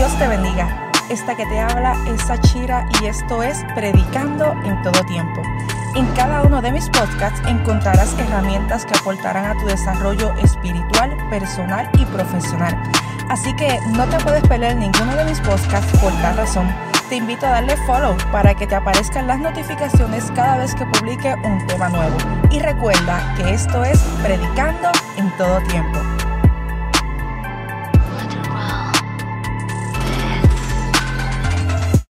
Dios te bendiga. Esta que te habla es Sachira y esto es Predicando en todo tiempo. En cada uno de mis podcasts encontrarás herramientas que aportarán a tu desarrollo espiritual, personal y profesional. Así que no te puedes perder ninguno de mis podcasts por tal razón. Te invito a darle follow para que te aparezcan las notificaciones cada vez que publique un tema nuevo. Y recuerda que esto es Predicando en todo tiempo.